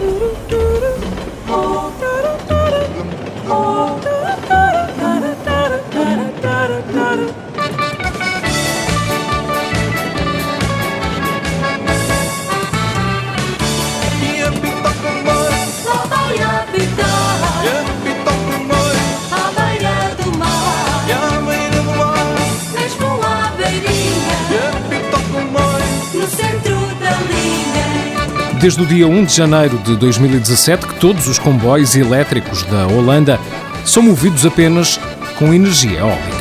Tchau. Desde o dia 1 de janeiro de 2017 que todos os comboios elétricos da Holanda são movidos apenas com energia eólica.